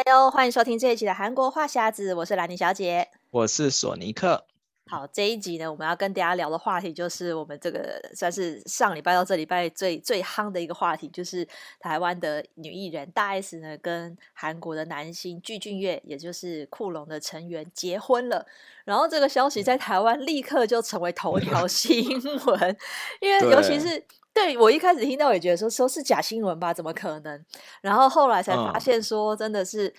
哎呦，欢迎收听这一期的韩国话匣子，我是兰妮小姐，我是索尼克。好，这一集呢，我们要跟大家聊的话题就是我们这个算是上礼拜到这礼拜最最夯的一个话题，就是台湾的女艺人大 S 呢跟韩国的男星具俊晔，也就是酷龙的成员结婚了。然后这个消息在台湾立刻就成为头条新闻，因为尤其是对我一开始听到也觉得说说是假新闻吧，怎么可能？然后后来才发现说真的是。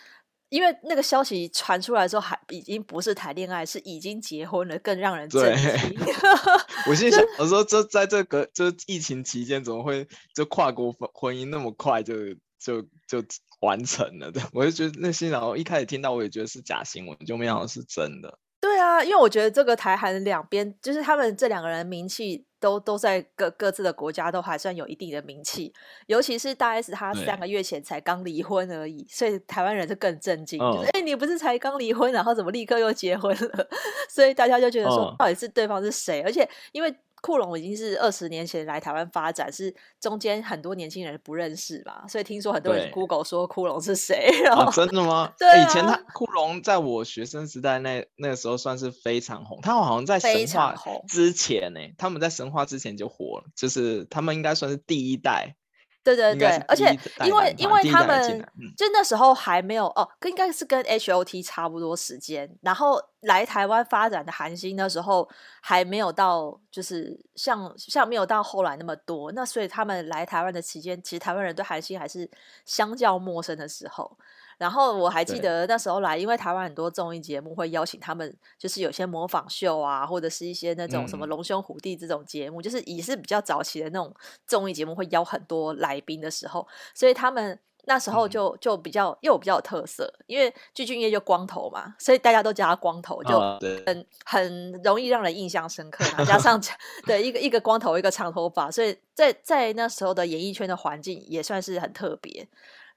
因为那个消息传出来之后，还已经不是谈恋爱，是已经结婚了，更让人震惊。我心想，我说这在这个这疫情期间，怎么会就跨国婚姻那么快就就就完成了对？我就觉得那些，然后一开始听到，我也觉得是假新闻，就没想到是真的。对啊，因为我觉得这个台韩两边，就是他们这两个人名气都都在各各自的国家都还算有一定的名气，尤其是大 S 她三个月前才刚离婚而已，所以台湾人就更震惊，哎、嗯，你不是才刚离婚，然后怎么立刻又结婚了？所以大家就觉得说，到底是对方是谁？嗯、而且因为。酷龙已经是二十年前来台湾发展，是中间很多年轻人不认识吧，所以听说很多人 Google 说酷龙是谁？然后、哦、真的吗？对、啊，以前他酷龙在我学生时代那那个时候算是非常红，他好像在神话之前呢，他们在神话之前就火了，就是他们应该算是第一代。对对对，而且因为因为他们就那时候还没有哦，应该是跟 H O T 差不多时间，然后来台湾发展的韩星那时候还没有到，就是像像没有到后来那么多，那所以他们来台湾的期间，其实台湾人对韩星还是相较陌生的时候。然后我还记得那时候来，因为台湾很多综艺节目会邀请他们，就是有些模仿秀啊，或者是一些那种什么龙兄虎弟这种节目，嗯、就是也是比较早期的那种综艺节目，会邀很多来宾的时候，所以他们那时候就就比较又比较有特色，因为具俊曄就光头嘛，所以大家都叫他光头，就很很容易让人印象深刻。加上 对一个一个光头，一个长头发，所以在在那时候的演艺圈的环境也算是很特别。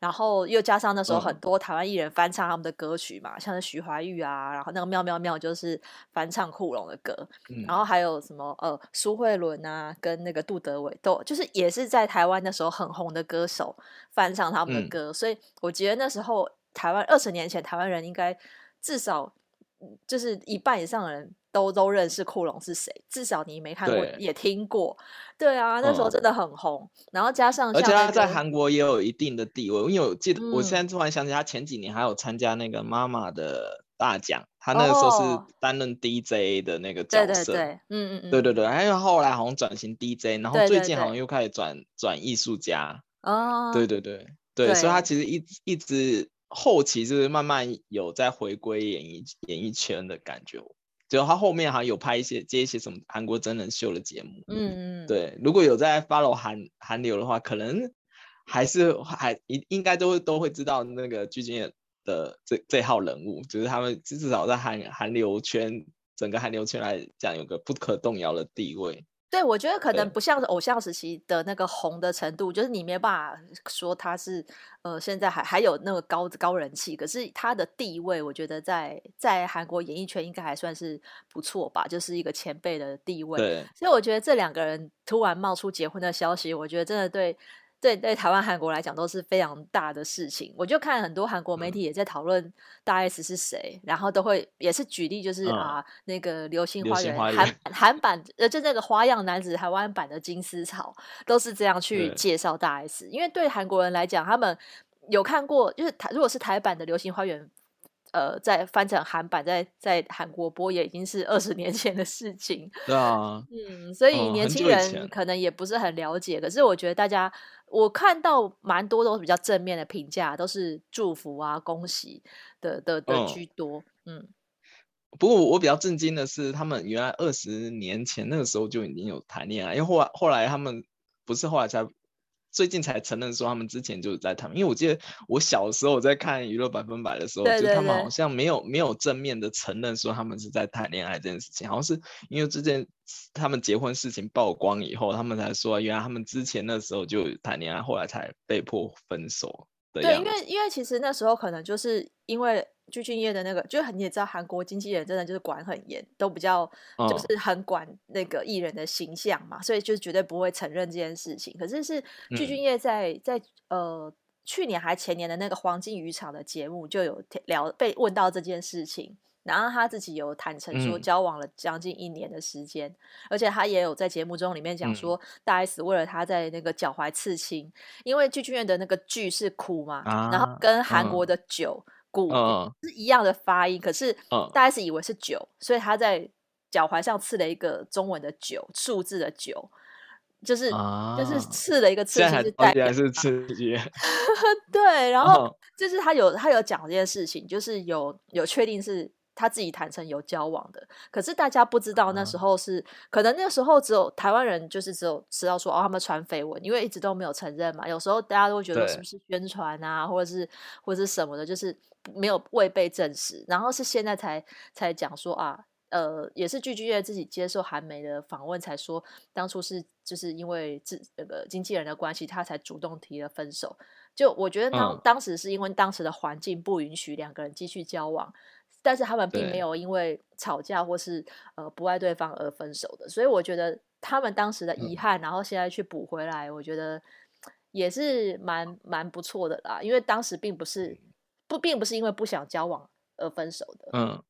然后又加上那时候很多台湾艺人翻唱他们的歌曲嘛，嗯、像是徐怀钰啊，然后那个妙妙妙就是翻唱库龙的歌，嗯、然后还有什么呃苏慧伦啊，跟那个杜德伟都就是也是在台湾那时候很红的歌手翻唱他们的歌，嗯、所以我觉得那时候台湾二十年前台湾人应该至少就是一半以上的人。都都认识库龙是谁，至少你没看过也听过，对啊，那时候真的很红。嗯、然后加上、那个，而且他在韩国也有一定的地位，因为我记得，嗯、我现在突然想起，他前几年还有参加那个妈妈的大奖，他那个时候是担任 DJ 的那个角色，对对对，嗯嗯嗯，对对对，还有后来好像转型 DJ，然后最近好像又开始转转艺术家，哦，对对对对，对，所以他其实一一直后期就是慢慢有在回归演艺演艺圈的感觉。就他后面好像有拍一些接一些什么韩国真人秀的节目，嗯，对，如果有在 follow 韩韩流的话，可能还是还应应该都会都会知道那个鞠婧祎的这这号人物，就是他们至少在韩韩流圈整个韩流圈来讲有个不可动摇的地位。对，我觉得可能不像是偶像时期的那个红的程度，就是你没办法说他是呃现在还还有那个高高人气，可是他的地位，我觉得在在韩国演艺圈应该还算是不错吧，就是一个前辈的地位。对，所以我觉得这两个人突然冒出结婚的消息，我觉得真的对。对对，台湾、韩国来讲都是非常大的事情。我就看很多韩国媒体也在讨论大 S 是谁，嗯、然后都会也是举例，就是、嗯、啊那个《流星花园》韩韩版呃，就那个花样男子台湾版的金丝草，都是这样去介绍大 S。因为对韩国人来讲，他们有看过，就是台如果是台版的《流星花园》。呃，在翻成韩版，在在韩国播也已经是二十年前的事情。对啊，嗯，所以年轻人可能也不是很了解。嗯、可是我觉得大家，我看到蛮多都是比较正面的评价，都是祝福啊、恭喜的的的居多。嗯，嗯不过我比较震惊的是，他们原来二十年前那个时候就已经有谈恋爱，因为后来后来他们不是后来才。最近才承认说他们之前就是在谈，因为我记得我小时候我在看娱乐百分百的时候，对对对，就他们好像没有没有正面的承认说他们是在谈恋爱这件事情，好像是因为这件他们结婚事情曝光以后，他们才说原来他们之前那时候就谈恋爱，后来才被迫分手。对，因为因为其实那时候可能就是因为。具俊曄的那个，就是你也知道，韩国经纪人真的就是管很严，都比较就是很管那个艺人的形象嘛，哦、所以就是绝对不会承认这件事情。可是是具俊曄在、嗯、在呃去年还前年的那个黄金渔场的节目就有聊被问到这件事情，然后他自己有坦诚说交往了将近一年的时间，嗯、而且他也有在节目中里面讲说，大 S 为了他在那个脚踝刺青，因为具俊曄的那个剧是苦嘛，啊、然后跟韩国的酒骨、嗯、是一样的发音，可是大 S 以为是九，所以他在脚踝上刺了一个中文的九数字的九。就是、啊、就是刺了一个刺青，是代表是刺激。对，然后就是他有他有讲这件事情，就是有有确定是他自己坦诚有交往的，可是大家不知道那时候是、啊、可能那时候只有台湾人就是只有知道说哦他们传绯闻，因为一直都没有承认嘛。有时候大家都会觉得是不是宣传啊，或者是或者是什么的，就是没有未被证实，然后是现在才才讲说啊。呃，也是具俊曄自己接受韩媒的访问才说，当初是就是因为自那个经纪人的关系，他才主动提了分手。就我觉得当、嗯、当时是因为当时的环境不允许两个人继续交往，但是他们并没有因为吵架或是呃不爱对方而分手的。所以我觉得他们当时的遗憾，嗯、然后现在去补回来，我觉得也是蛮蛮不错的啦。因为当时并不是不并不是因为不想交往而分手的。嗯，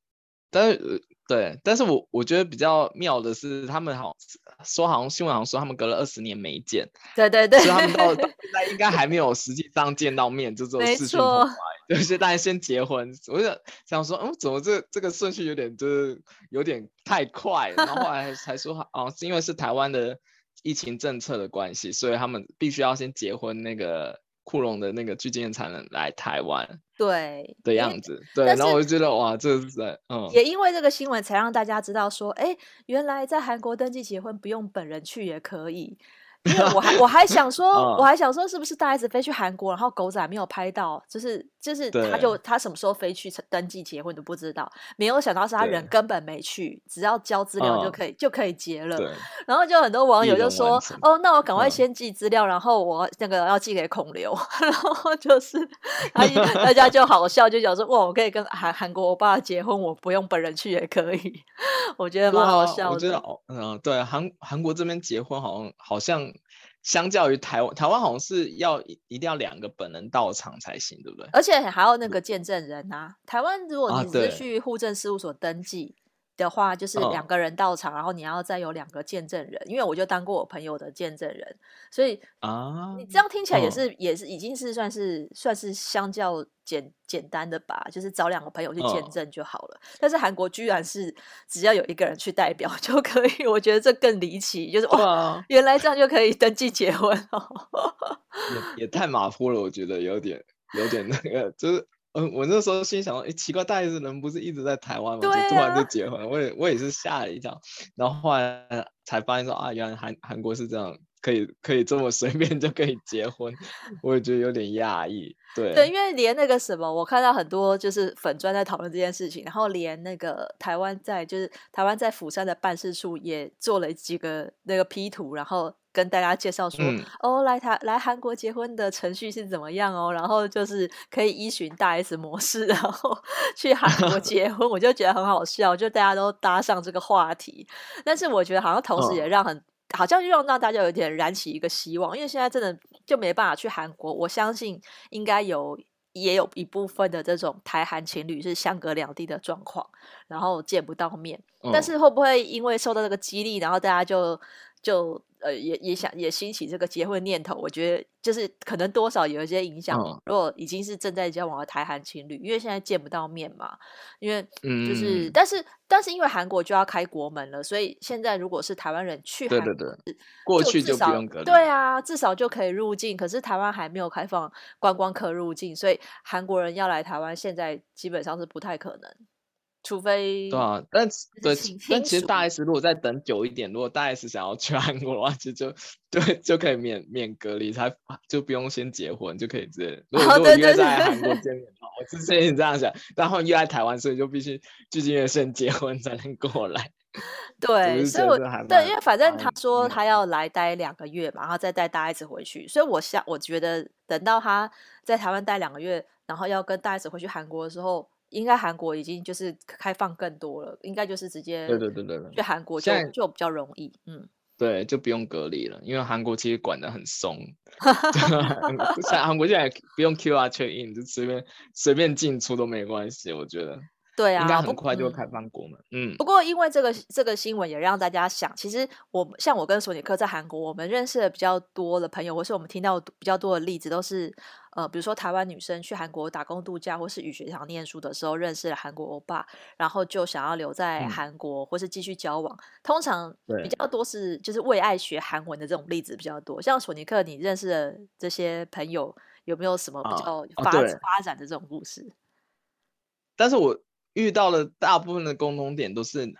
但是。对，但是我我觉得比较妙的是，他们好说，好像新闻好像说他们隔了二十年没见，对对对，所以他们到现在应该还没有实际上见到面，就做视讯通话，就是大家先结婚。我就想说，嗯，怎么这这个顺序有点就是有点太快，然后后来才说，哦，是因为是台湾的疫情政策的关系，所以他们必须要先结婚那个。库龙的那个具俊曄才能来台湾，对的样子，对，然后我就觉得哇，这是在嗯，也因为这个新闻才让大家知道说，哎，原来在韩国登记结婚不用本人去也可以。因为我还我还想说，我还想说，是不是大 S 飞去韩国，然后狗仔没有拍到，就是就是他就他什么时候飞去登记结婚都不知道，没有想到是他人根本没去，只要交资料就可以就可以结了。然后就很多网友就说，哦，那我赶快先寄资料，然后我那个要寄给孔刘，然后就是大大家就好笑，就讲说，哇，我可以跟韩韩国欧巴结婚，我不用本人去也可以，我觉得蛮好笑的。我觉得嗯，对，韩韩国这边结婚好像好像。相较于台湾，台湾好像是要一定要两个本人到场才行，对不对？而且还要那个见证人啊。台湾如果你只是去户政事务所登记的话，就是两个人到场，然后你要再有两个见证人。因为我就当过我朋友的见证人，所以啊，你这样听起来也是也是已经是算是算是相较。简简单的吧，就是找两个朋友去见证就好了。Oh. 但是韩国居然是只要有一个人去代表 就可以，我觉得这更离奇。就是哇，oh. 原来这样就可以登记结婚哦，也也太马虎了，我觉得有点有点那个，就是嗯，我那时候心想，哎，奇怪，大 S 人不是一直在台湾吗？啊、就突然就结婚，我也我也是吓了一跳，然后后来才发现说啊，原来韩韩国是这样。可以可以这么随便就可以结婚，我也觉得有点讶异。对对，因为连那个什么，我看到很多就是粉专在讨论这件事情，然后连那个台湾在就是台湾在釜山的办事处也做了几个那个 P 图，然后跟大家介绍说，嗯、哦，来台来韩国结婚的程序是怎么样哦，然后就是可以依循大 S 模式，然后去韩国 结婚，我就觉得很好笑，就大家都搭上这个话题，但是我觉得好像同时也让很。嗯好像就让大家有点燃起一个希望，因为现在真的就没办法去韩国。我相信应该有也有一部分的这种台韩情侣是相隔两地的状况，然后见不到面。嗯、但是会不会因为受到这个激励，然后大家就就呃也也想也兴起这个结婚念头？我觉得就是可能多少有一些影响。嗯、如果已经是正在交往的台韩情侣，因为现在见不到面嘛，因为就是、嗯、但是。但是因为韩国就要开国门了，所以现在如果是台湾人去韩国，对对对，过去就不用隔离。对啊，至少就可以入境。可是台湾还没有开放观光客入境，所以韩国人要来台湾，现在基本上是不太可能。除非对啊，但对，但其实大 S 如果再等久一点，如果大 S 想要去韩国的话，其实就对就可以免免隔离，他就不用先结婚就可以直接。如果如果约在韩国见面的话，我之前也这样想，然后约在台湾，所以就必须具俊曄先结婚才能过来。对，所以我对，因为反正他说他要来待两个月嘛，然后再带大 S 回去，所以我想我觉得等到他在台湾待两个月，然后要跟大 S 回去韩国的时候。应该韩国已经就是开放更多了，应该就是直接对对对对去韩国就就比较容易，嗯，对，就不用隔离了，因为韩国其实管的很松，像韩国现在不用 QR check in，就随便随便进出都没关系，我觉得。对啊，应该很快就会开放国门。嗯，不过因为这个这个新闻也让大家想，其实我像我跟索尼克在韩国，我们认识的比较多的朋友，或是我们听到比较多的例子，都是呃，比如说台湾女生去韩国打工度假，或是语学堂念书的时候认识了韩国欧巴，然后就想要留在韩国，嗯、或是继续交往。通常比较多是就是为爱学韩文的这种例子比较多。像索尼克，你认识的这些朋友有没有什么比较发、发展的这种故事？但是我。遇到了大部分的共同点都是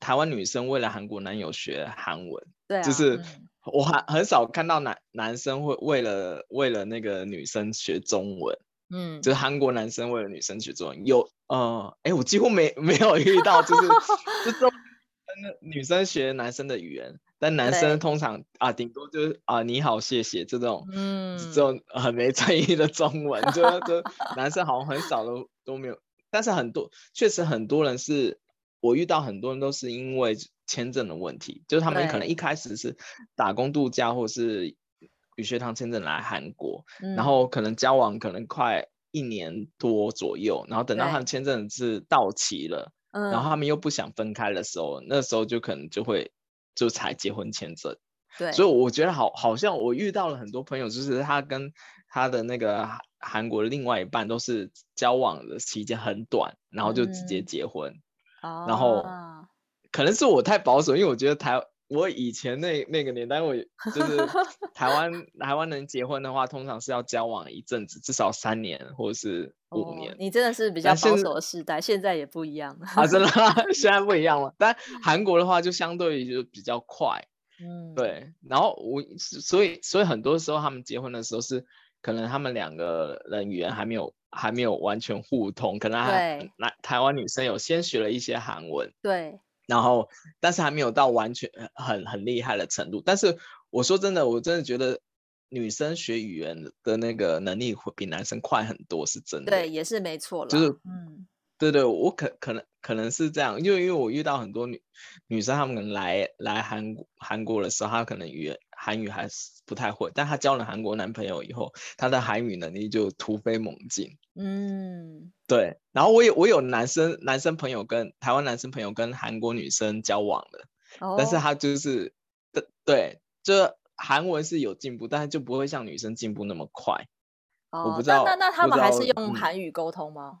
台湾女生为了韩国男友学韩文，对、啊，就是我还很少看到男男生会为了为了那个女生学中文，嗯，就是韩国男生为了女生学中文，有呃，哎，我几乎没没有 遇到，就是就中女生学男生的语言，但男生通常啊，顶多就是啊你好谢谢这种，嗯，这种很没诚意的中文，就就男生好像很少都都没有。但是很多确实很多人是，我遇到很多人都是因为签证的问题，就是他们可能一开始是打工度假或是语学堂签证来韩国，然后可能交往可能快一年多左右，然后等到他们签证是到期了，然后他们又不想分开的时候，那时候就可能就会就才结婚签证。对，所以我觉得好好像我遇到了很多朋友，就是他跟他的那个。韩国的另外一半都是交往的期间很短，然后就直接结婚，嗯、然后可能是我太保守，因为我觉得台我以前那那个年代，我 就是台湾台湾人结婚的话，通常是要交往一阵子，至少三年或者是五年。哦。你真的是比较保守的时代，现在也不一样了啊，真的 吗？现在不一样了。但韩国的话就相对于就比较快，嗯，对。然后我所以所以很多时候他们结婚的时候是。可能他们两个人语言还没有还没有完全互通，可能还来台湾女生有先学了一些韩文，对，然后但是还没有到完全很很厉害的程度。但是我说真的，我真的觉得女生学语言的那个能力会比男生快很多，是真的。对，也是没错了。就是嗯。对对，我可可能可能是这样，因为因为我遇到很多女女生，她们来来韩国韩国的时候，她可能语言韩语还是不太会，但她交了韩国男朋友以后，她的韩语能力就突飞猛进。嗯，对。然后我有我有男生男生朋友跟台湾男生朋友跟韩国女生交往的，哦、但是他就是对对，就韩文是有进步，但是就不会像女生进步那么快。哦、我不知道，那那那他们还是用韩语沟通吗？嗯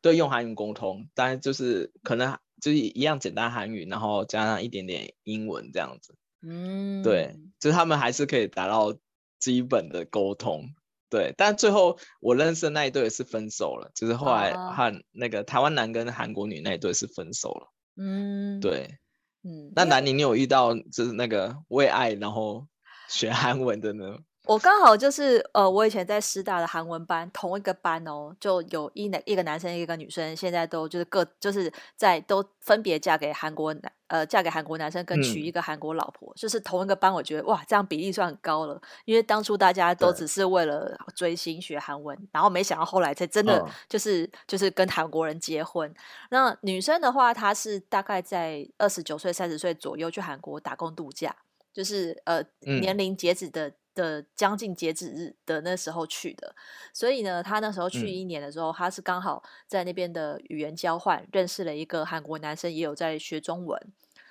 对，用韩语沟通，当然就是可能就是一样简单韩语，然后加上一点点英文这样子。嗯，对，就是他们还是可以达到基本的沟通。对，但最后我认识的那一对是分手了，就是后来和那个台湾男跟韩国女那一对是分手了。嗯，对，嗯，那南宁你有遇到就是那个为爱然后学韩文的呢？我刚好就是呃，我以前在师大的韩文班，同一个班哦，就有一男一个男生，一个女生，现在都就是各就是在都分别嫁给韩国男呃，嫁给韩国男生，跟娶一个韩国老婆，嗯、就是同一个班。我觉得哇，这样比例算很高了，因为当初大家都只是为了追星学韩文，然后没想到后来才真的就是、嗯、就是跟韩国人结婚。那女生的话，她是大概在二十九岁、三十岁左右去韩国打工度假，就是呃、嗯、年龄截止的。的将近截止日的那时候去的，所以呢，他那时候去一年的时候，嗯、他是刚好在那边的语言交换认识了一个韩国男生，也有在学中文，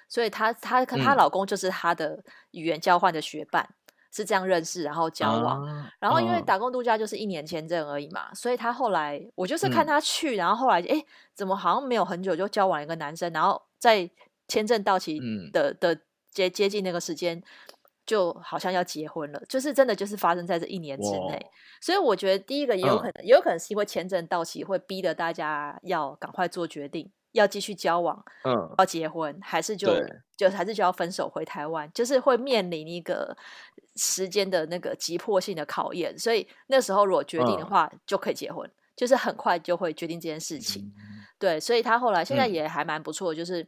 所以他他她老公就是她的语言交换的学伴，嗯、是这样认识，然后交往，啊、然后因为打工度假就是一年签证而已嘛，所以他后来我就是看他去，嗯、然后后来哎，怎么好像没有很久就交往一个男生，然后在签证到期的、嗯、的接接近那个时间。就好像要结婚了，就是真的就是发生在这一年之内，所以我觉得第一个也有可能，嗯、也有可能是因为签证到期会逼得大家要赶快做决定，要继续交往，嗯，要结婚，还是就就还是就要分手回台湾，就是会面临一个时间的那个急迫性的考验，所以那时候如果决定的话，嗯、就可以结婚，就是很快就会决定这件事情，嗯、对，所以他后来现在也还蛮不错，就是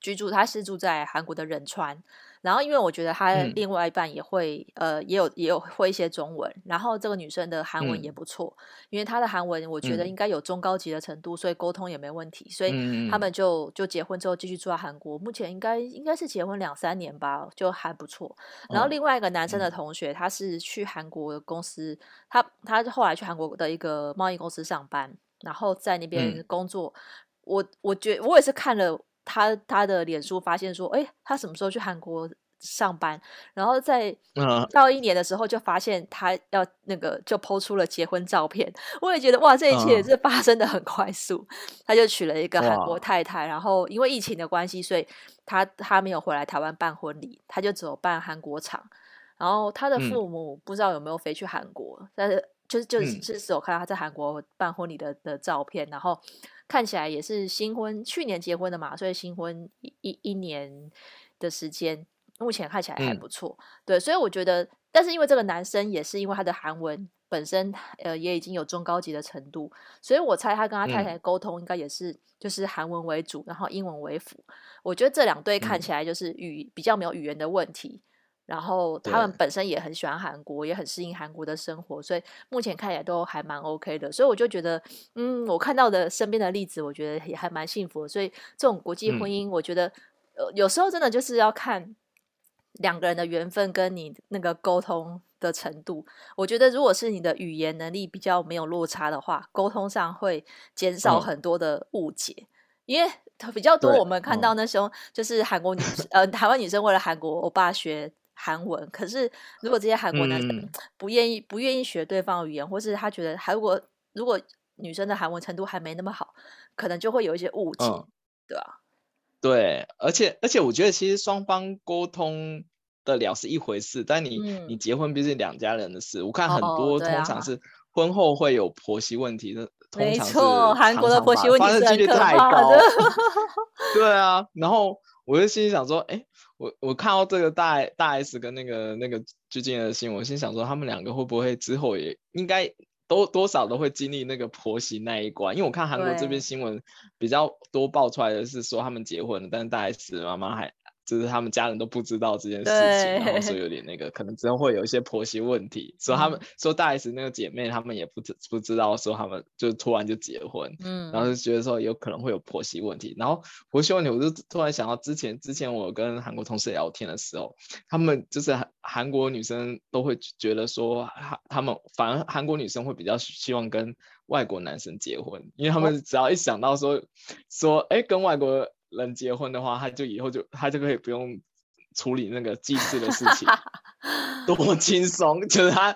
居住他是住在韩国的仁川。然后因为我觉得他另外一半也会，嗯、呃，也有也有会一些中文，然后这个女生的韩文也不错，嗯、因为她的韩文我觉得应该有中高级的程度，嗯、所以沟通也没问题，所以他们就就结婚之后继续住在韩国，目前应该应该是结婚两三年吧，就还不错。然后另外一个男生的同学，他是去韩国的公司，他他后来去韩国的一个贸易公司上班，然后在那边工作。嗯、我我觉我也是看了。他他的脸书发现说，哎，他什么时候去韩国上班？然后在到一年的时候，就发现他要那个就 PO 出了结婚照片。我也觉得哇，这一切也是发生的很快速。他就娶了一个韩国太太，然后因为疫情的关系，所以他他没有回来台湾办婚礼，他就只有办韩国场。然后他的父母不知道有没有飞去韩国，但是就是就是就是我看到他在韩国办婚礼的的照片，然后。看起来也是新婚，去年结婚的嘛，所以新婚一一,一年的时间，目前看起来还不错。嗯、对，所以我觉得，但是因为这个男生也是因为他的韩文本身呃也已经有中高级的程度，所以我猜他跟他太太沟通应该也是就是韩文为主，然后英文为辅。我觉得这两对看起来就是语比较没有语言的问题。然后他们本身也很喜欢韩国，也很适应韩国的生活，所以目前看起来都还蛮 OK 的。所以我就觉得，嗯，我看到的身边的例子，我觉得也还蛮幸福的。所以这种国际婚姻，我觉得，呃，有时候真的就是要看两个人的缘分跟你那个沟通的程度。我觉得，如果是你的语言能力比较没有落差的话，沟通上会减少很多的误解，因为比较多我们看到那时候就是韩国女生，呃，台湾女生为了韩国欧巴学。韩文，可是如果这些韩国男生不愿意、嗯、不愿意学对方语言，或是他觉得韩国如果女生的韩文程度还没那么好，可能就会有一些误解，嗯、对吧？对，而且而且我觉得其实双方沟通得了是一回事，但你、嗯、你结婚毕竟两家人的事，我看很多通常是婚后会有婆媳问题的，没错，韩国的婆媳问题是很可怕的，太高对啊，然后我就心里想说，哎。我我看到这个大大 S 跟那个那个最近的新闻，我心想说他们两个会不会之后也应该多多少都会经历那个婆媳那一关？因为我看韩国这边新闻比较多爆出来的是说他们结婚了，但是大 S 妈妈还。就是他们家人都不知道这件事情，然后说有点 那个，可能之后会有一些婆媳问题。说他们说大 S 那个姐妹，他们也不知不知道说他们就突然就结婚，嗯，然后就觉得说有可能会有婆媳问题。然后婆媳问题，我就突然想到之前之前我跟韩国同事聊天的时候，他们就是韩国女生都会觉得说，他们反而韩国女生会比较希望跟外国男生结婚，因为他们只要一想到说说哎跟外国。人结婚的话，他就以后就他就可以不用处理那个祭祀的事情，多轻松！就是他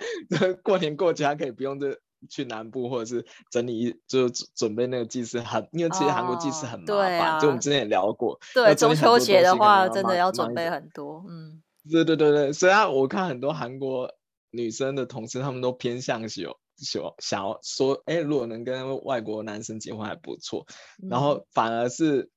过年过节，他可以不用就去南部或者是整理，就准备那个祭祀，很因为其实韩国祭祀很麻烦，哦啊、就我们之前也聊过。对，中秋节的话，真的要准备很多。嗯，对对对对，所以啊，我看很多韩国女生的同事，他们都偏向喜喜想要说，哎，如果能跟外国男生结婚还不错，然后反而是。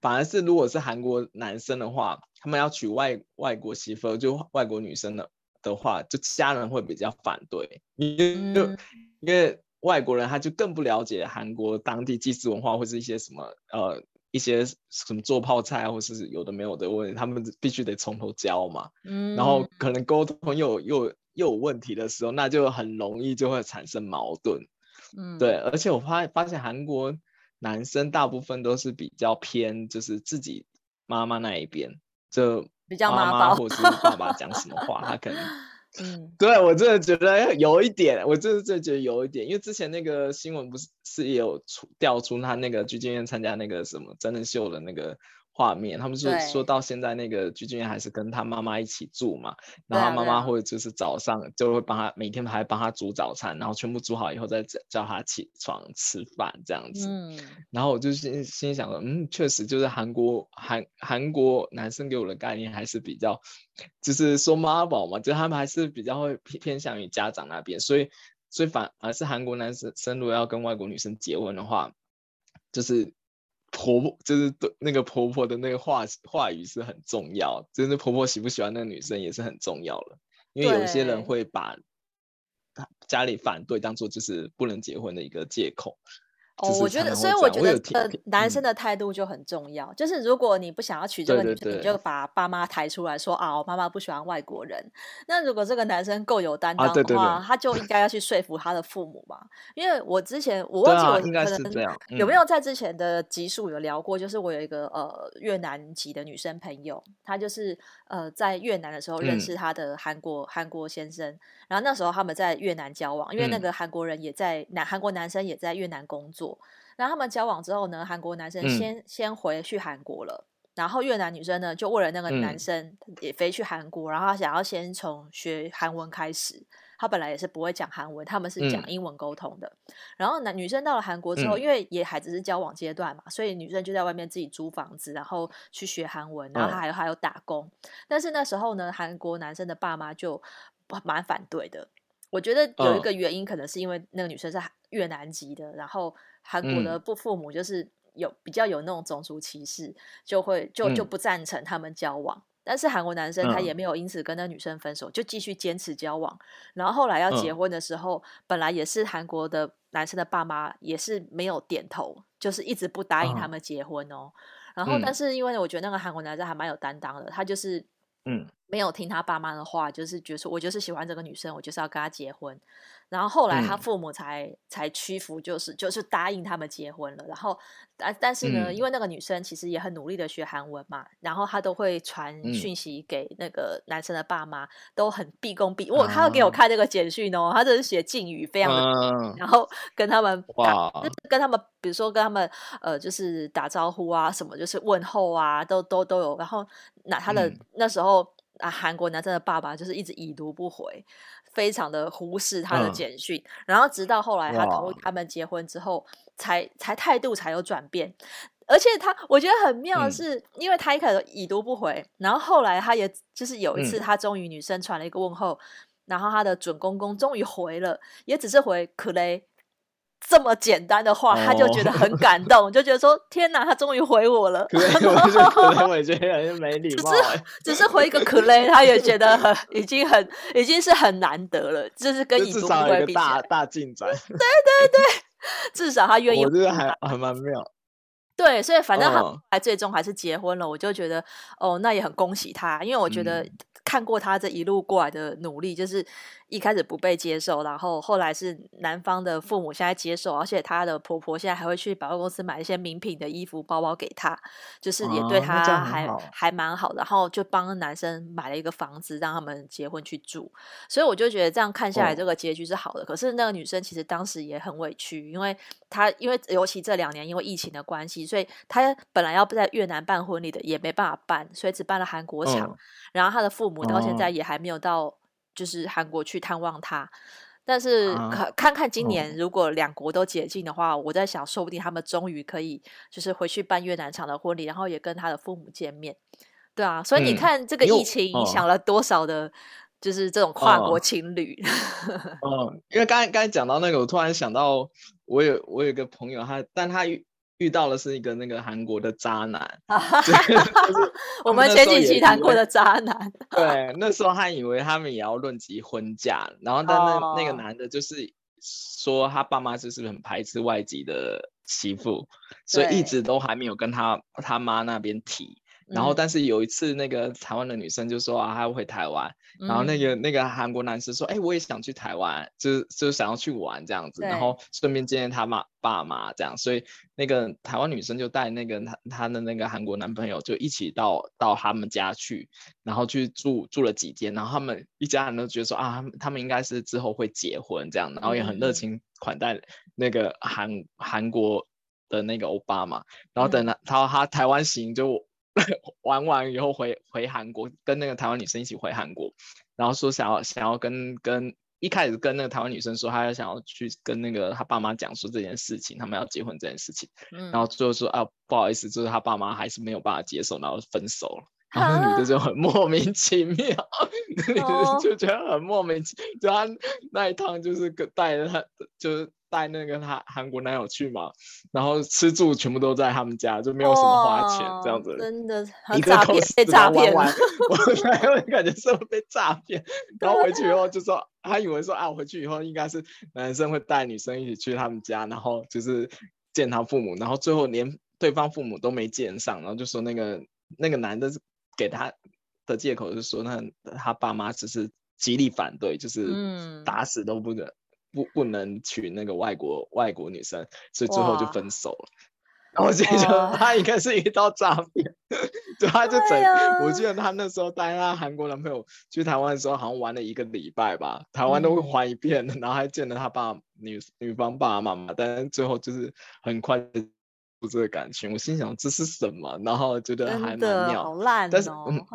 嗯反而是，如果是韩国男生的话，他们要娶外外国媳妇，就外国女生的的话，就家人会比较反对，因为、嗯、因为外国人他就更不了解韩国当地祭祀文化，或是一些什么呃一些什么做泡菜，或是有的没有的问题，他们必须得从头教嘛。嗯，然后可能沟通又又又有问题的时候，那就很容易就会产生矛盾。嗯，对，而且我发发现韩国。男生大部分都是比较偏，就是自己妈妈那一边，就比较妈妈或是爸爸讲什么话，他可能，嗯，对我真的觉得有一点，我真的真的觉得有一点，因为之前那个新闻不是是也有出调出他那个鞠婧祎参加那个什么真人秀的那个。画面，他们说说到现在，那个具俊曄还是跟他妈妈一起住嘛，然后他妈妈会就是早上就会帮他每天还帮他煮早餐，然后全部煮好以后再叫他起床吃饭这样子。嗯，然后我就心心想说，嗯，确实就是韩国韩韩国男生给我的概念还是比较，就是说妈宝嘛，就他们还是比较会偏偏向于家长那边，所以所以反而是韩国男生生如果要跟外国女生结婚的话，就是。婆婆就是对那个婆婆的那个话话语是很重要，就是婆婆喜不喜欢那个女生也是很重要了，因为有些人会把家里反对当做就是不能结婚的一个借口。哦，我觉得，所以我觉得呃男生的态度就很重要。嗯、就是如果你不想要娶这个女生，对对对，你就把爸妈抬出来说啊，我妈妈不喜欢外国人。那如果这个男生够有担当的话，他就应该要去说服他的父母嘛。因为我之前我忘记我可能有没有在之前的集数有聊过，就是我有一个呃越南籍的女生朋友，她就是呃在越南的时候认识她的韩国韩、嗯、国先生，然后那时候他们在越南交往，因为那个韩国人也在南韩国男生也在越南工作。然后他们交往之后呢，韩国男生先、嗯、先回去韩国了，然后越南女生呢就为了那个男生也飞去韩国，嗯、然后他想要先从学韩文开始。他本来也是不会讲韩文，他们是讲英文沟通的。嗯、然后男女生到了韩国之后，嗯、因为也还只是交往阶段嘛，所以女生就在外面自己租房子，然后去学韩文，然后还有、嗯、还有打工。但是那时候呢，韩国男生的爸妈就蛮反对的。我觉得有一个原因，可能是因为那个女生是越南籍的，然后。韩国的不父母就是有比较有那种种族歧视，就会就就不赞成他们交往。但是韩国男生他也没有因此跟那女生分手，就继续坚持交往。然后后来要结婚的时候，本来也是韩国的男生的爸妈也是没有点头，就是一直不答应他们结婚哦。然后但是因为我觉得那个韩国男生还蛮有担当的，他就是嗯没有听他爸妈的话，就是觉得说我就是喜欢这个女生，我就是要跟她结婚。然后后来他父母才、嗯、才屈服，就是就是答应他们结婚了。然后但但是呢，嗯、因为那个女生其实也很努力的学韩文嘛，然后她都会传讯息给那个男生的爸妈，嗯、都很毕恭毕。我他要给我看那个简讯哦，他就是写敬语，非常的，嗯、然后跟他们哇，跟他们比如说跟他们呃，就是打招呼啊什么，就是问候啊，都都都有。然后那他的、嗯、那时候啊，韩国男生的爸爸就是一直已读不回。非常的忽视他的简讯，嗯、然后直到后来他同意他们结婚之后，才才态度才有转变。而且他我觉得很妙的是，嗯、因为他一开始已读不回，然后后来他也就是有一次，他终于女生传了一个问候，嗯、然后他的准公公终于回了，也只是回可雷。这么简单的话，他就觉得很感动，哦、就觉得说：“天哪，他终于回我了。” 可雷，我也觉得没礼貌。只是只是回一个可雷，他也觉得很已经很已经是很难得了，就是跟已读不回比，大大进展。对对对，至少他愿意。我觉得还还蛮妙。对，所以反正他还最终还是结婚了，我就觉得哦，那也很恭喜他，因为我觉得。嗯看过他这一路过来的努力，就是一开始不被接受，然后后来是男方的父母现在接受，而且他的婆婆现在还会去百货公司买一些名品的衣服、包包给他，就是也对他还、啊、还蛮好的，然后就帮男生买了一个房子，让他们结婚去住。所以我就觉得这样看下来，这个结局是好的。哦、可是那个女生其实当时也很委屈，因为她因为尤其这两年因为疫情的关系，所以她本来要不在越南办婚礼的也没办法办，所以只办了韩国场。哦然后她的父母到现在也还没有到，就是韩国去探望他。哦、但是可看看今年如果两国都解禁的话，哦、我在想，说不定他们终于可以就是回去办越南场的婚礼，然后也跟他的父母见面。对啊，所以你看这个疫情影响了多少的，就是这种跨国情侣。嗯，因为刚才刚才讲到那个，我突然想到，我有我有一个朋友，他但他。遇到的是一个那个韩国的渣男，我们前几期谈过的渣男。对，那时候他以为他们也要论及婚嫁，然后但那、oh. 那个男的就是说他爸妈就是很排斥外籍的媳妇，所以一直都还没有跟他他妈那边提。然后，但是有一次，那个台湾的女生就说啊，她要回台湾。嗯、然后那个那个韩国男生说，哎、欸，我也想去台湾，就是就是想要去玩这样子，然后顺便见见他妈爸妈这样。所以那个台湾女生就带那个她她的那个韩国男朋友就一起到到他们家去，然后去住住了几天。然后他们一家人都觉得说啊，他们应该是之后会结婚这样，然后也很热情款待那个韩韩国的那个欧巴嘛。然后等他他他台湾行就。玩完以后回回韩国，跟那个台湾女生一起回韩国，然后说想要想要跟跟一开始跟那个台湾女生说，她要想要去跟那个他爸妈讲说这件事情，他们要结婚这件事情，嗯、然后最后说啊不好意思，就是他爸妈还是没有办法接受，然后分手了。然后那女的就很莫名其妙，那女的就觉得很莫名其妙，就他那一趟就是带着他就是。带那个他韩国男友去嘛，然后吃住全部都在他们家，就没有什么花钱这样子，真的一个 被诈骗，我感觉是被诈骗。然后回去以后就说，他以为说啊，我回去以后应该是男生会带女生一起去他们家，然后就是。见他父母，然后最后连对方父母都没见上，然后就说那个那个男的给他的借口是说那他爸妈只是极力反对，就是打死都不能、嗯、不不能娶那个外国外国女生，所以最后就分手了。然后我记得他应该是遇到诈骗，就他就整，啊、我记得他那时候带他韩国男朋友去台湾的时候，好像玩了一个礼拜吧，台湾都会玩一遍，嗯、然后还见了他爸女女方爸爸妈妈，但是最后就是很快就不这个感情。我心想这是什么？然后觉得还蛮妙，好烂哦。但是，嗯，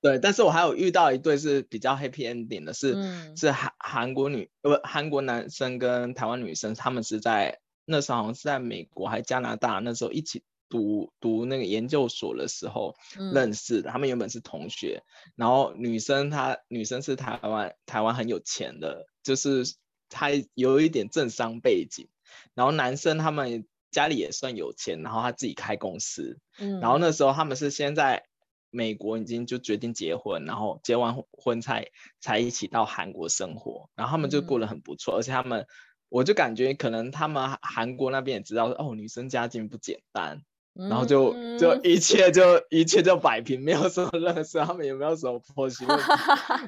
对，但是我还有遇到一对是比较 happy ending 的是，是、嗯、是韩韩国女呃不韩国男生跟台湾女生，他们是在。那时候好像是在美国还加拿大，那时候一起读读那个研究所的时候认识的。嗯、他们原本是同学，然后女生她女生是台湾台湾很有钱的，就是她有一点政商背景。然后男生他们家里也算有钱，然后他自己开公司。嗯、然后那时候他们是先在美国已经就决定结婚，然后结完婚才才一起到韩国生活。然后他们就过得很不错，嗯、而且他们。我就感觉可能他们韩国那边也知道哦，女生家境不简单，嗯、然后就就一切就一切就摆平，没有什么认识，他们也没有什么婆媳问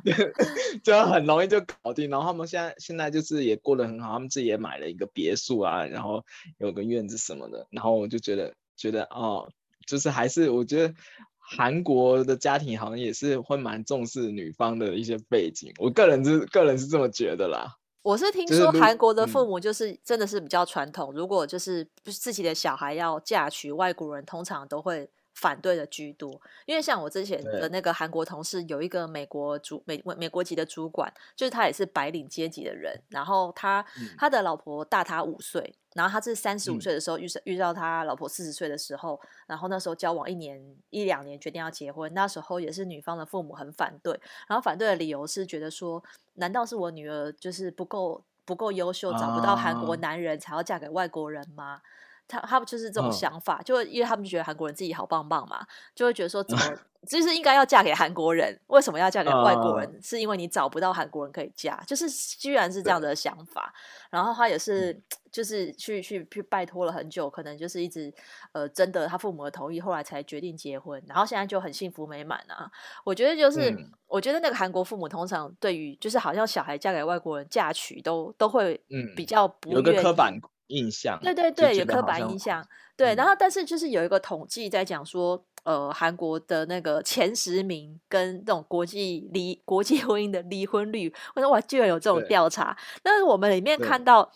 题，就很容易就搞定。然后他们现在现在就是也过得很好，他们自己也买了一个别墅啊，然后有个院子什么的。然后我就觉得觉得哦，就是还是我觉得韩国的家庭好像也是会蛮重视女方的一些背景，我个人是个人是这么觉得啦。我是听说韩国的父母就是真的是比较传统，如果就是自己的小孩要嫁娶外国人，通常都会反对的居多。因为像我之前的那个韩国同事，有一个美国主美美国籍的主管，就是他也是白领阶级的人，然后他他的老婆大他五岁。然后他是三十五岁的时候遇遇到他老婆四十岁的时候，然后那时候交往一年一两年，决定要结婚。那时候也是女方的父母很反对，然后反对的理由是觉得说，难道是我女儿就是不够不够优秀，找不到韩国男人才要嫁给外国人吗？他他们就是这种想法，哦、就因为他们觉得韩国人自己好棒棒嘛，就会觉得说怎么。就是应该要嫁给韩国人，为什么要嫁给外国人？是因为你找不到韩国人可以嫁，就是居然是这样的想法。然后他也是，就是去去去拜托了很久，可能就是一直呃征得他父母的同意，后来才决定结婚。然后现在就很幸福美满啊！我觉得就是，我觉得那个韩国父母通常对于就是好像小孩嫁给外国人嫁娶都都会比较。有个刻板印象。对对对，有刻板印象。对，然后但是就是有一个统计在讲说。呃，韩国的那个前十名跟这种国际离国际婚姻的离婚率，我说哇，居然有这种调查。但是我们里面看到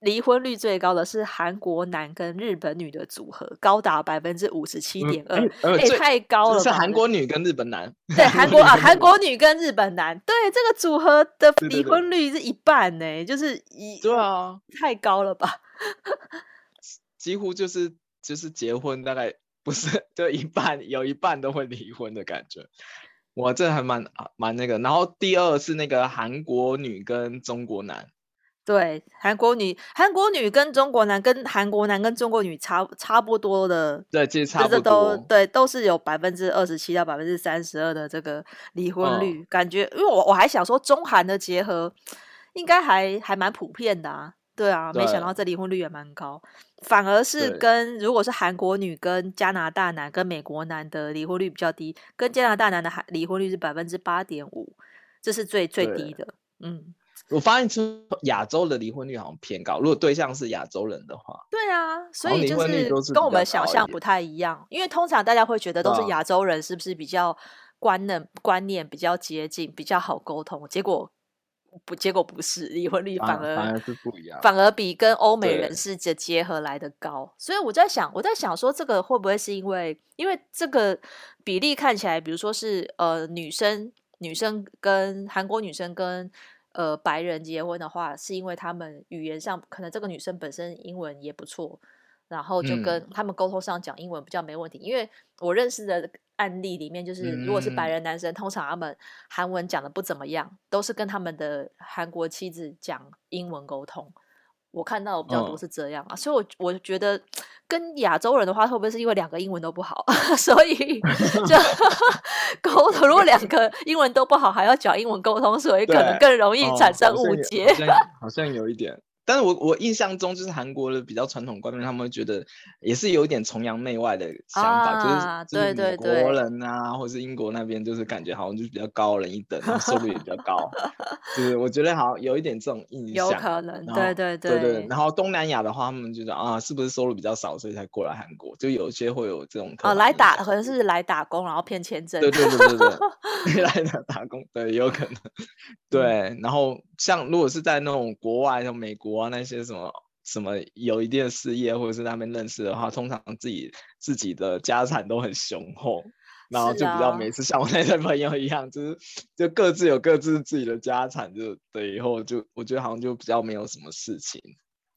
离婚率最高的是韩国男跟日本女的组合，高达百分之五十七点二，哎，太高了。是韩国女跟日本男。对，韩国啊，韩国女跟日本男，对这个组合的离婚率是一半呢，欸，就是一对啊，太高了吧？几乎就是就是结婚大概。不是，就一半有一半都会离婚的感觉，我这还蛮蛮那个。然后第二是那个韩国女跟中国男，对，韩国女韩国女跟中国男跟韩国男跟中国女差差不多的，对，其实差不多，都对，都是有百分之二十七到百分之三十二的这个离婚率，嗯、感觉，因为我我还想说中韩的结合应该还还蛮普遍的啊。对啊，没想到这离婚率也蛮高，反而是跟如果是韩国女跟加拿大男跟美国男的离婚率比较低，跟加拿大男的离婚率是百分之八点五，这是最最低的。嗯，我发现出亚洲的离婚率好像偏高，如果对象是亚洲人的话。对啊，所以就是跟我们想象不太一样，因为通常大家会觉得都是亚洲人，是不是比较观念观念比较接近，比较好沟通？结果。不，结果不是离婚率反而反而是不一样，反而比跟欧美人士的结合来的高。所以我在想，我在想说，这个会不会是因为，因为这个比例看起来，比如说是呃女生女生跟韩国女生跟呃白人结婚的话，是因为他们语言上可能这个女生本身英文也不错。然后就跟他们沟通上讲英文比较没问题，嗯、因为我认识的案例里面，就是如果是白人男生，嗯、通常他们韩文讲的不怎么样，都是跟他们的韩国妻子讲英文沟通。我看到的比较多是这样啊，哦、所以我我觉得 跟亚洲人的话，会不会是因为两个英文都不好，所以 就沟通？如果两个英文都不好，还要讲英文沟通，所以可能更容易产生误解。好像，好像有一点。但是我我印象中就是韩国的比较传统观念，他们会觉得也是有一点崇洋媚外的想法，啊、就是就是美国人啊，或是英国那边，就是感觉好像就是比较高人一等，收入也比较高，就是我觉得好像有一点这种印象，有可能，对对对对对。然后东南亚的话，他们就说啊，是不是收入比较少，所以才过来韩国？就有些会有这种哦，来打可能是来打工，然后骗签证，对对对对 对，来打打工，对，有可能，对。然后像如果是在那种国外，像美国啊。那些什么什么有一定的事业，或者是他们认识的话，通常自己自己的家产都很雄厚，然后就比较每次像我那些朋友一样，啊、就是就各自有各自自己的家产，就对以后就我觉得好像就比较没有什么事情。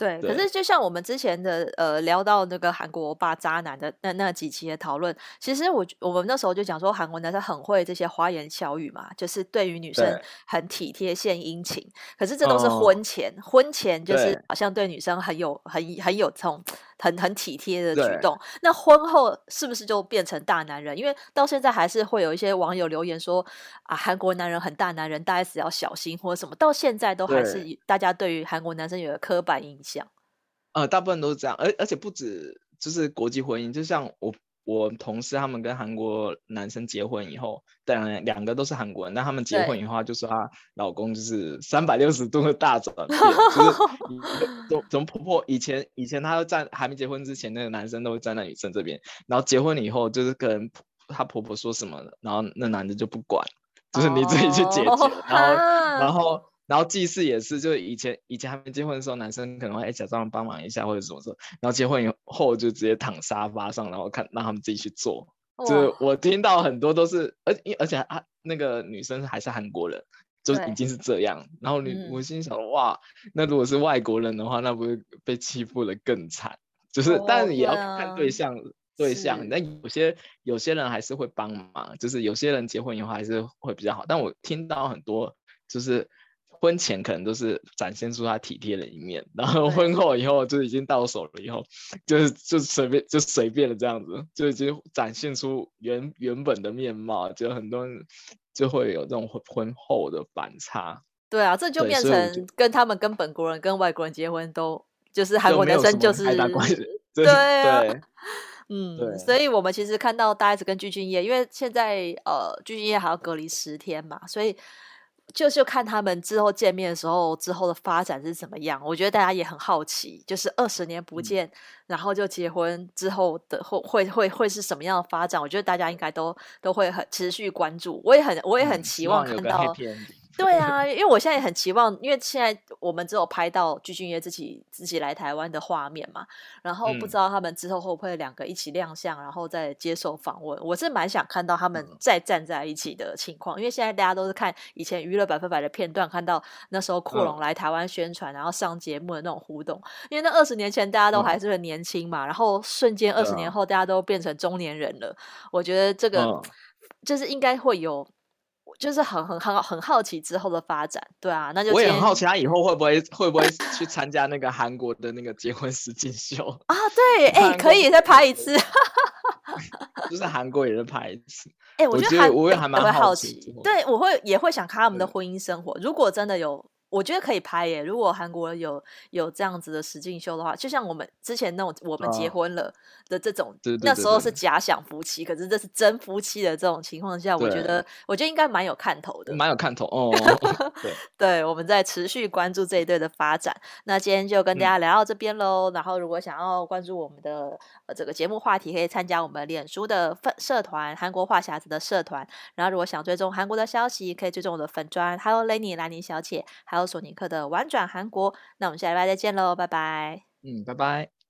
对，可是就像我们之前的呃聊到那个韩国欧巴渣男的那那几期的讨论，其实我我们那时候就讲说韩国男生很会这些花言巧语嘛，就是对于女生很体贴献殷勤。可是这都是婚前，哦、婚前就是好像对女生很有很很有这种很很体贴的举动。那婚后是不是就变成大男人？因为到现在还是会有一些网友留言说啊，韩国男人很大男人，大 S 要小心或者什么。到现在都还是大家对于韩国男生有个刻板印象。呃，大部分都是这样，而而且不止就是国际婚姻，就像我我同事他们跟韩国男生结婚以后，当然两个都是韩国人，但他们结婚以后就说她老公就是三百六十度的大转变，就是 从从婆婆以前以前他站还没结婚之前，那个男生都会站在女生这边，然后结婚了以后就是跟她婆婆说什么，然后那男的就不管，就是你自己去解决，哦、然后然后。然后祭祀也是，就以前以前还没结婚的时候，男生可能会假装帮忙一下或者什么什么，然后结婚以后就直接躺沙发上，然后看让他们自己去做。就是我听到很多都是，而而且啊那个女生还是韩国人，就已经是这样。然后你我心想，哇，那如果是外国人的话，那不是被欺负的更惨？就是，哦、但也要看对象对象。那有些有些人还是会帮忙，就是有些人结婚以后还是会比较好。但我听到很多就是。婚前可能都是展现出他体贴的一面，然后婚后以后就已经到手了，以后就是就随便就随便的这样子，就已经展现出原原本的面貌，就很多人就会有这种婚婚后的反差。对啊，这就变成跟他们跟本国人跟外国人结婚都就是韩国男生就是 对啊，对 嗯，所以我们其实看到大 S 跟具俊曄，因为现在呃具俊曄还要隔离十天嘛，所以。就就看他们之后见面的时候，之后的发展是怎么样。我觉得大家也很好奇，就是二十年不见，嗯，然后就结婚之后的会会会会是什么样的发展？我觉得大家应该都都会很持续关注。我也很我也很期望看到。嗯对啊，因为我现在也很期望，因为现在我们只有拍到具俊曄自己自己来台湾的画面嘛，然后不知道他们之后会不会两个一起亮相，然后再接受访问。我是蛮想看到他们再站在一起的情况，因为现在大家都是看以前娱乐百分百的片段，看到那时候库龙来台湾宣传，然后上节目的那种互动。因为那二十年前大家都还是很年轻嘛，然后瞬间二十年后大家都变成中年人了。我觉得这个就是应该会有。就是很很很很好奇之后的发展，对啊，那就我也很好奇他以后会不会会不会去参加那个韩国的那个结婚实境秀 啊？对，哎、欸，可以再拍一次，就是韩国也是拍一次。哎、欸，我觉得我也还蛮好奇，对，我会也会想看他们的婚姻生活，如果真的有。我觉得可以拍耶，如果韩国有有这样子的实境秀的话，就像我们之前那种我们结婚了的这种，啊、那时候是假想夫妻，可是这是真夫妻的这种情况下，我觉得我觉得应该蛮有看头的，蛮有看头哦。对，对，我们在持续关注这一对的发展。那今天就跟大家聊到这边喽、嗯。然后如果想要关注我们的呃这个节目话题，可以参加我们脸书的粉社团韩国话匣子的社团。然后如果想追踪韩国的消息，可以追踪我的粉专，Hello Lenny 兰妮小姐，还有。索尼克的玩转韩国，那我们下礼拜再见喽，拜拜。嗯，拜拜。